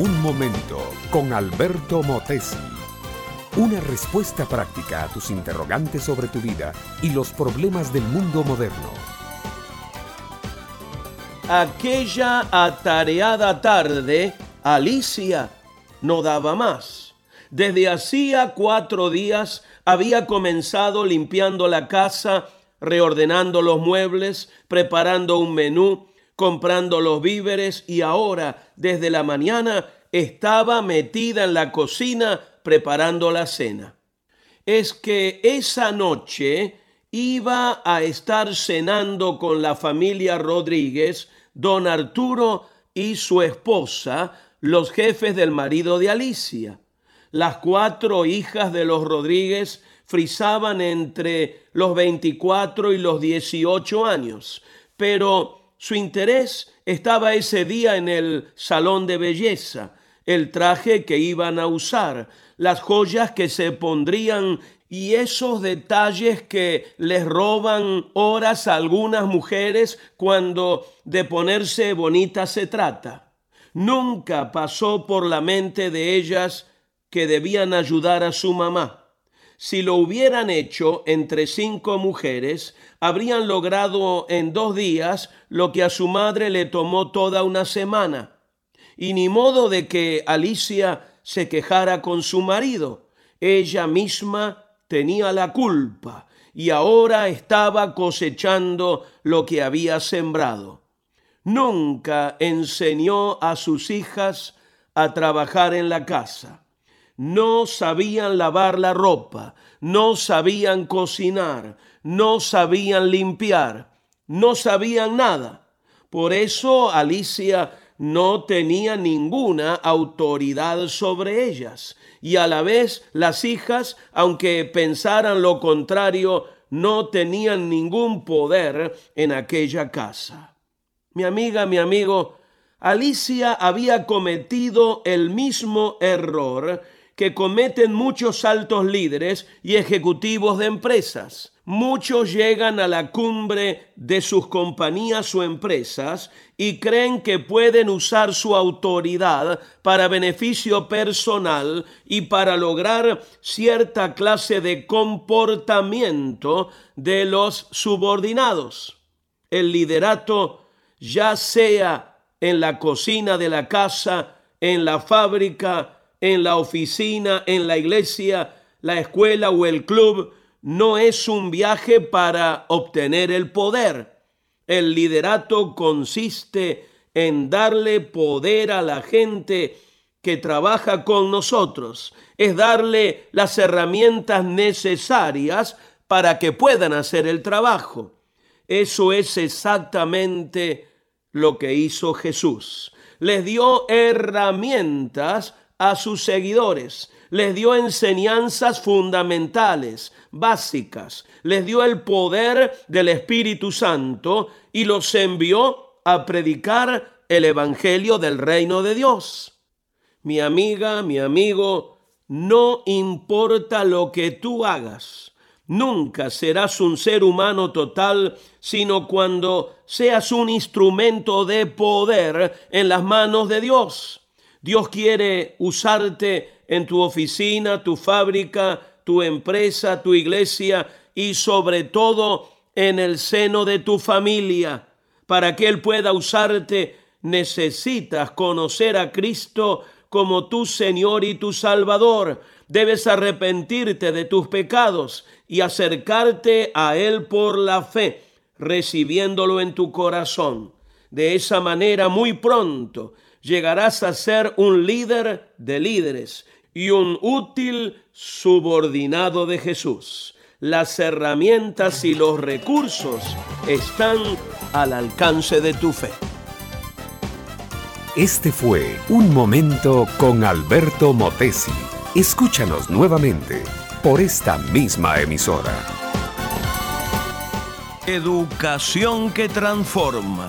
Un momento con Alberto Motesi. Una respuesta práctica a tus interrogantes sobre tu vida y los problemas del mundo moderno. Aquella atareada tarde, Alicia no daba más. Desde hacía cuatro días había comenzado limpiando la casa, reordenando los muebles, preparando un menú, comprando los víveres y ahora, desde la mañana, estaba metida en la cocina preparando la cena. Es que esa noche iba a estar cenando con la familia Rodríguez, don Arturo y su esposa, los jefes del marido de Alicia. Las cuatro hijas de los Rodríguez frisaban entre los 24 y los 18 años, pero su interés estaba ese día en el salón de belleza, el traje que iban a usar, las joyas que se pondrían y esos detalles que les roban horas a algunas mujeres cuando de ponerse bonitas se trata. Nunca pasó por la mente de ellas que debían ayudar a su mamá. Si lo hubieran hecho entre cinco mujeres, habrían logrado en dos días lo que a su madre le tomó toda una semana. Y ni modo de que Alicia se quejara con su marido. Ella misma tenía la culpa y ahora estaba cosechando lo que había sembrado. Nunca enseñó a sus hijas a trabajar en la casa no sabían lavar la ropa, no sabían cocinar, no sabían limpiar, no sabían nada. Por eso Alicia no tenía ninguna autoridad sobre ellas. Y a la vez las hijas, aunque pensaran lo contrario, no tenían ningún poder en aquella casa. Mi amiga, mi amigo, Alicia había cometido el mismo error que cometen muchos altos líderes y ejecutivos de empresas. Muchos llegan a la cumbre de sus compañías o empresas y creen que pueden usar su autoridad para beneficio personal y para lograr cierta clase de comportamiento de los subordinados. El liderato, ya sea en la cocina de la casa, en la fábrica, en la oficina, en la iglesia, la escuela o el club, no es un viaje para obtener el poder. El liderato consiste en darle poder a la gente que trabaja con nosotros, es darle las herramientas necesarias para que puedan hacer el trabajo. Eso es exactamente lo que hizo Jesús. Les dio herramientas a sus seguidores, les dio enseñanzas fundamentales, básicas, les dio el poder del Espíritu Santo y los envió a predicar el Evangelio del reino de Dios. Mi amiga, mi amigo, no importa lo que tú hagas, nunca serás un ser humano total, sino cuando seas un instrumento de poder en las manos de Dios. Dios quiere usarte en tu oficina, tu fábrica, tu empresa, tu iglesia y sobre todo en el seno de tu familia. Para que Él pueda usarte necesitas conocer a Cristo como tu Señor y tu Salvador. Debes arrepentirte de tus pecados y acercarte a Él por la fe, recibiéndolo en tu corazón. De esa manera, muy pronto, llegarás a ser un líder de líderes y un útil subordinado de Jesús. Las herramientas y los recursos están al alcance de tu fe. Este fue Un Momento con Alberto Motesi. Escúchanos nuevamente por esta misma emisora. Educación que transforma.